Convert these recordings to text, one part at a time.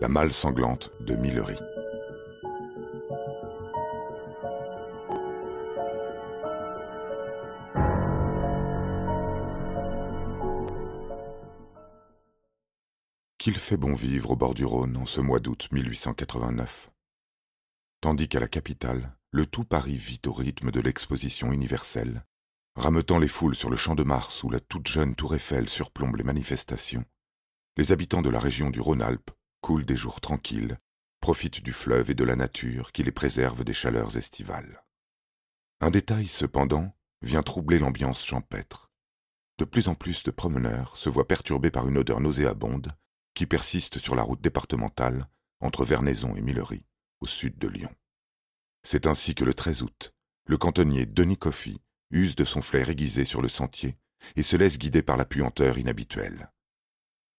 La malle sanglante de Millery. Qu'il fait bon vivre au bord du Rhône en ce mois d'août 1889. Tandis qu'à la capitale, le tout Paris vit au rythme de l'exposition universelle, rameutant les foules sur le champ de Mars où la toute jeune tour Eiffel surplombe les manifestations, les habitants de la région du Rhône-Alpes coulent des jours tranquilles, profitent du fleuve et de la nature qui les préserve des chaleurs estivales. Un détail, cependant, vient troubler l'ambiance champêtre. De plus en plus de promeneurs se voient perturbés par une odeur nauséabonde qui persiste sur la route départementale entre Vernaison et Millery, au sud de Lyon. C'est ainsi que le 13 août, le cantonnier Denis Coffy use de son flair aiguisé sur le sentier et se laisse guider par la puanteur inhabituelle.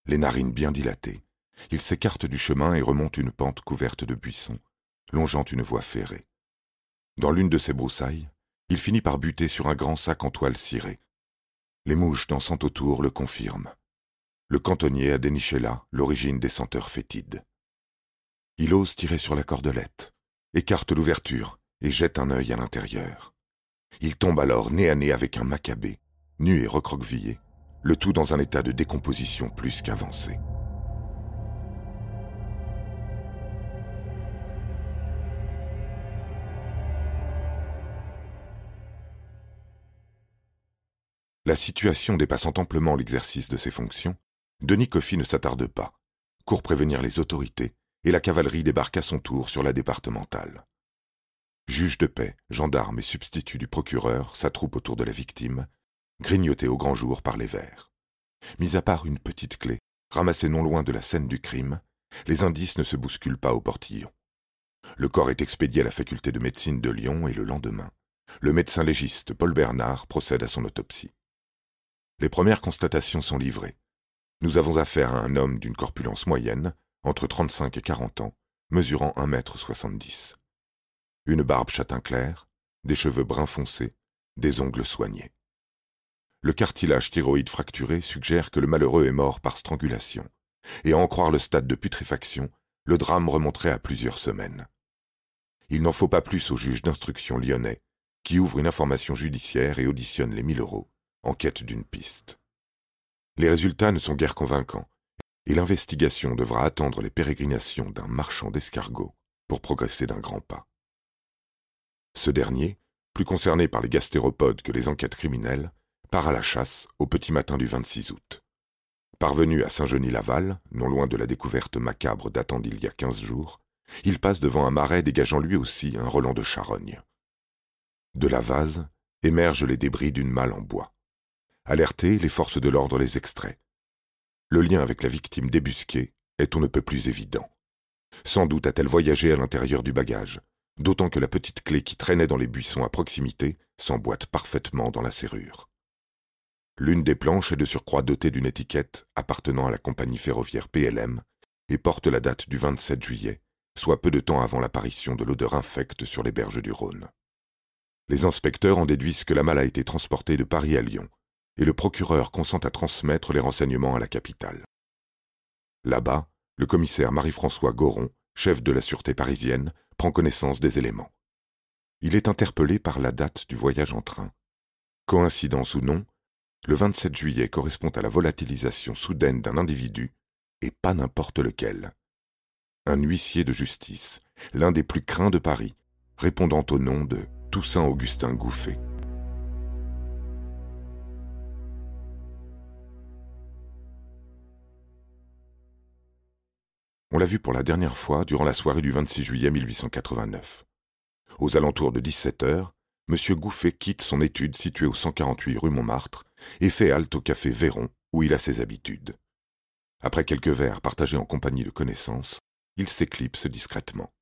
Les narines bien dilatées, il s'écarte du chemin et remonte une pente couverte de buissons, longeant une voie ferrée. Dans l'une de ces broussailles, il finit par buter sur un grand sac en toile cirée. Les mouches dansant autour le confirment. Le cantonnier a déniché là l'origine des senteurs fétides. Il ose tirer sur la cordelette, écarte l'ouverture et jette un œil à l'intérieur. Il tombe alors nez à nez avec un macabé, nu et recroquevillé, le tout dans un état de décomposition plus qu'avancé. La situation dépassant amplement l'exercice de ses fonctions, Denis Coffy ne s'attarde pas, court prévenir les autorités, et la cavalerie débarque à son tour sur la départementale. Juge de paix, gendarmes et substituts du procureur s'attroupent autour de la victime, grignotée au grand jour par les vers. Mis à part une petite clé, ramassée non loin de la scène du crime, les indices ne se bousculent pas au portillon. Le corps est expédié à la faculté de médecine de Lyon et le lendemain, le médecin légiste Paul Bernard procède à son autopsie. Les premières constatations sont livrées. Nous avons affaire à un homme d'une corpulence moyenne, entre 35 et 40 ans, mesurant un mètre soixante-dix. Une barbe châtain clair, des cheveux bruns foncés, des ongles soignés. Le cartilage thyroïde fracturé suggère que le malheureux est mort par strangulation, et à en croire le stade de putréfaction, le drame remonterait à plusieurs semaines. Il n'en faut pas plus au juge d'instruction lyonnais, qui ouvre une information judiciaire et auditionne les mille euros, en quête d'une piste. Les résultats ne sont guère convaincants, et l'investigation devra attendre les pérégrinations d'un marchand d'escargots pour progresser d'un grand pas. Ce dernier, plus concerné par les gastéropodes que les enquêtes criminelles, part à la chasse au petit matin du 26 août. Parvenu à Saint-Genis-Laval, non loin de la découverte macabre datant d'il y a quinze jours, il passe devant un marais dégageant lui aussi un relent de charogne. De la vase émergent les débris d'une malle en bois. Alertées, les forces de l'ordre les extraient. Le lien avec la victime débusquée est on ne peut plus évident. Sans doute a-t-elle voyagé à l'intérieur du bagage, d'autant que la petite clé qui traînait dans les buissons à proximité s'emboîte parfaitement dans la serrure. L'une des planches est de surcroît dotée d'une étiquette appartenant à la compagnie ferroviaire PLM et porte la date du 27 juillet, soit peu de temps avant l'apparition de l'odeur infecte sur les berges du Rhône. Les inspecteurs en déduisent que la malle a été transportée de Paris à Lyon, et le procureur consent à transmettre les renseignements à la capitale. Là-bas, le commissaire Marie-François Goron, chef de la sûreté parisienne, prend connaissance des éléments. Il est interpellé par la date du voyage en train. Coïncidence ou non, le 27 juillet correspond à la volatilisation soudaine d'un individu, et pas n'importe lequel. Un huissier de justice, l'un des plus craints de Paris, répondant au nom de Toussaint Augustin Gouffet. On l'a vu pour la dernière fois durant la soirée du 26 juillet 1889. Aux alentours de 17 heures, M. Gouffet quitte son étude située au 148 rue Montmartre et fait halte au café Véron, où il a ses habitudes. Après quelques verres partagés en compagnie de connaissances, il s'éclipse discrètement.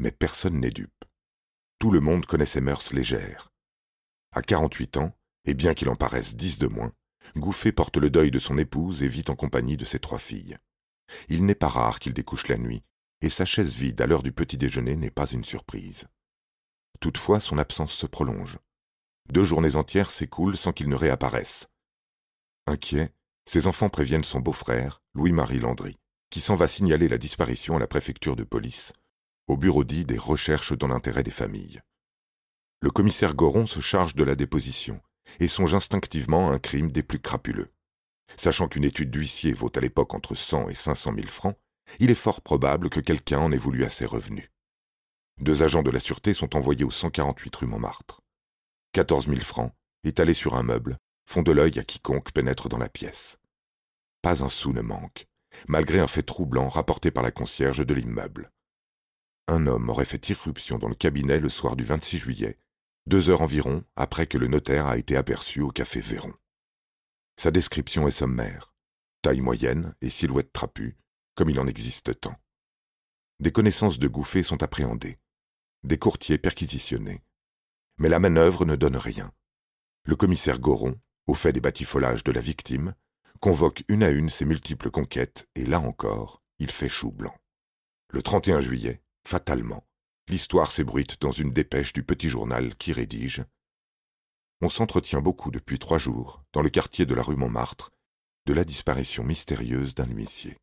Mais personne n'est dupe. Tout le monde connaît ses mœurs légères. À quarante-huit ans, et bien qu'il en paraisse dix de moins, Gouffet porte le deuil de son épouse et vit en compagnie de ses trois filles. Il n'est pas rare qu'il découche la nuit, et sa chaise vide à l'heure du petit déjeuner n'est pas une surprise. Toutefois, son absence se prolonge. Deux journées entières s'écoulent sans qu'il ne réapparaisse. Inquiet, ses enfants préviennent son beau-frère, Louis-Marie Landry. qui s'en va signaler la disparition à la préfecture de police, au bureau dit des recherches dans l'intérêt des familles. Le commissaire Goron se charge de la déposition et songe instinctivement à un crime des plus crapuleux. Sachant qu'une étude d'huissier vaut à l'époque entre 100 et 500 000 francs, il est fort probable que quelqu'un en ait voulu à ses revenus. Deux agents de la sûreté sont envoyés au 148 rue Montmartre. 14 000 francs, étalés sur un meuble, font de l'œil à quiconque pénètre dans la pièce. Pas un sou ne manque, malgré un fait troublant rapporté par la concierge de l'immeuble. Un homme aurait fait irruption dans le cabinet le soir du 26 juillet, deux heures environ après que le notaire a été aperçu au café Véron. Sa description est sommaire, taille moyenne et silhouette trapue, comme il en existe tant. Des connaissances de Gouffet sont appréhendées, des courtiers perquisitionnés. Mais la manœuvre ne donne rien. Le commissaire Goron, au fait des batifolages de la victime, convoque une à une ses multiples conquêtes, et là encore, il fait chou blanc. Le 31 juillet, fatalement, l'histoire s'ébruite dans une dépêche du petit journal qui rédige On s'entretient beaucoup depuis trois jours, dans le quartier de la rue Montmartre, de la disparition mystérieuse d'un huissier.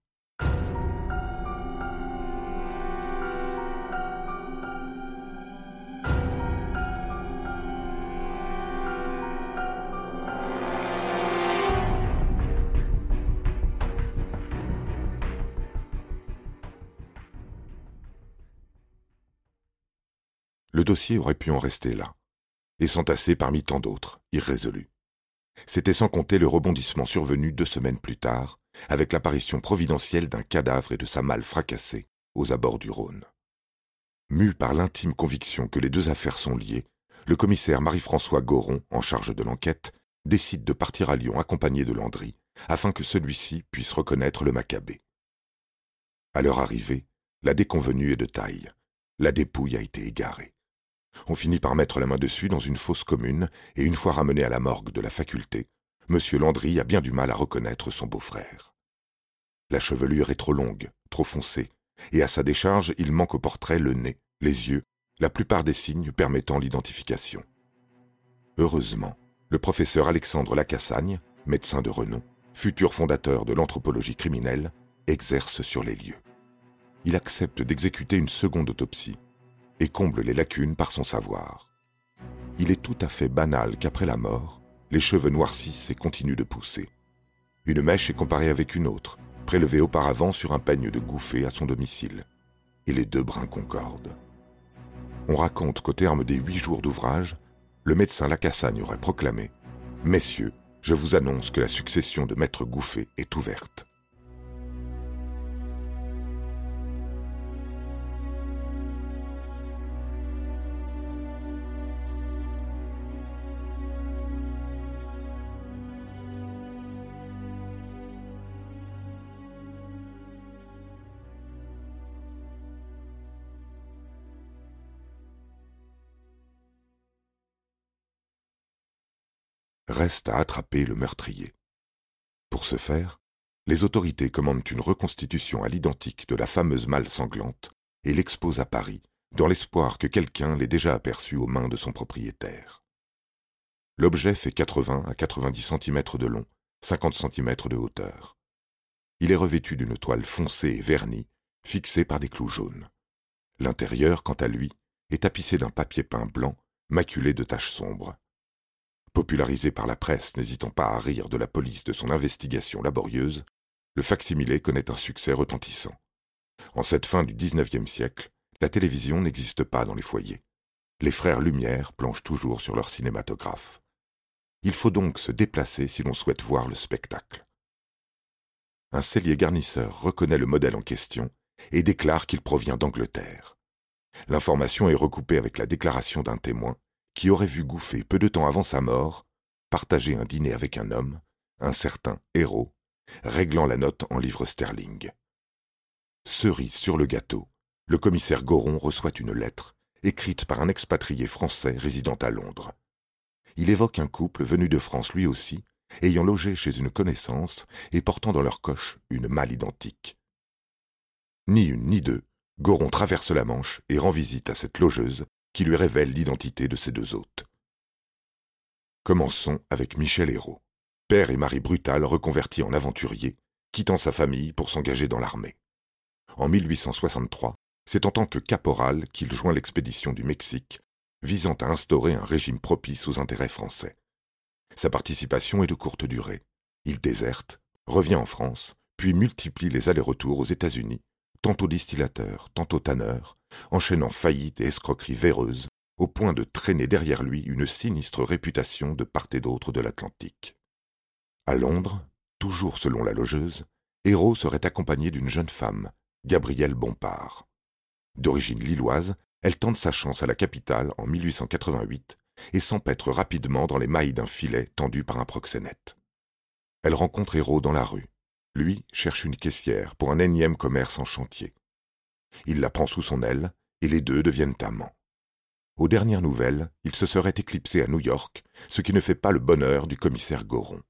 le dossier aurait pu en rester là, et s'entasser parmi tant d'autres, irrésolus. C'était sans compter le rebondissement survenu deux semaines plus tard, avec l'apparition providentielle d'un cadavre et de sa malle fracassée aux abords du Rhône. Mu par l'intime conviction que les deux affaires sont liées, le commissaire Marie-François Goron, en charge de l'enquête, décide de partir à Lyon accompagné de Landry, afin que celui-ci puisse reconnaître le Maccabée. À leur arrivée, la déconvenue est de taille. La dépouille a été égarée. On finit par mettre la main dessus dans une fosse commune, et une fois ramené à la morgue de la faculté, M. Landry a bien du mal à reconnaître son beau-frère. La chevelure est trop longue, trop foncée, et à sa décharge il manque au portrait le nez, les yeux, la plupart des signes permettant l'identification. Heureusement, le professeur Alexandre Lacassagne, médecin de renom, futur fondateur de l'anthropologie criminelle, exerce sur les lieux. Il accepte d'exécuter une seconde autopsie, et comble les lacunes par son savoir. Il est tout à fait banal qu'après la mort, les cheveux noircissent et continuent de pousser. Une mèche est comparée avec une autre, prélevée auparavant sur un peigne de gouffé à son domicile, et les deux brins concordent. On raconte qu'au terme des huit jours d'ouvrage, le médecin Lacassagne aurait proclamé Messieurs, je vous annonce que la succession de Maître Gouffé est ouverte. Reste à attraper le meurtrier. Pour ce faire, les autorités commandent une reconstitution à l'identique de la fameuse malle sanglante et l'exposent à Paris, dans l'espoir que quelqu'un l'ait déjà aperçue aux mains de son propriétaire. L'objet fait 80 à 90 cm de long, 50 cm de hauteur. Il est revêtu d'une toile foncée et vernie, fixée par des clous jaunes. L'intérieur, quant à lui, est tapissé d'un papier peint blanc, maculé de taches sombres. Popularisé par la presse n'hésitant pas à rire de la police de son investigation laborieuse, le facsimilé connaît un succès retentissant. En cette fin du XIXe siècle, la télévision n'existe pas dans les foyers. Les frères Lumière planchent toujours sur leur cinématographe. Il faut donc se déplacer si l'on souhaite voir le spectacle. Un cellier garnisseur reconnaît le modèle en question et déclare qu'il provient d'Angleterre. L'information est recoupée avec la déclaration d'un témoin qui aurait vu Gouffé peu de temps avant sa mort partager un dîner avec un homme, un certain héros, réglant la note en livres sterling. Cerise sur le gâteau, le commissaire Goron reçoit une lettre, écrite par un expatrié français résidant à Londres. Il évoque un couple venu de France lui aussi, ayant logé chez une connaissance et portant dans leur coche une malle identique. Ni une ni deux, Goron traverse la Manche et rend visite à cette logeuse qui lui révèle l'identité de ses deux hôtes. Commençons avec Michel Hérault, père et mari brutal reconverti en aventurier, quittant sa famille pour s'engager dans l'armée. En 1863, c'est en tant que caporal qu'il joint l'expédition du Mexique, visant à instaurer un régime propice aux intérêts français. Sa participation est de courte durée. Il déserte, revient en France, puis multiplie les allers-retours aux États-Unis, tantôt distillateur, tantôt tanneur, enchaînant faillites et escroqueries véreuses, au point de traîner derrière lui une sinistre réputation de part et d'autre de l'Atlantique. À Londres, toujours selon la logeuse, Hérault serait accompagné d'une jeune femme, Gabrielle Bompard. D'origine lilloise, elle tente sa chance à la capitale en 1888 et s'empêtre rapidement dans les mailles d'un filet tendu par un proxénète. Elle rencontre Hérault dans la rue. Lui cherche une caissière pour un énième commerce en chantier. Il la prend sous son aile et les deux deviennent amants. Aux dernières nouvelles, il se serait éclipsé à New York, ce qui ne fait pas le bonheur du commissaire Goron.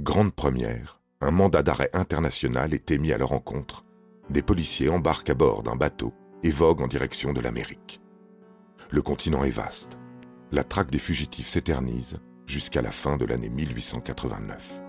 Grande première, un mandat d'arrêt international est émis à leur rencontre. Des policiers embarquent à bord d'un bateau et voguent en direction de l'Amérique. Le continent est vaste. La traque des fugitifs s'éternise jusqu'à la fin de l'année 1889.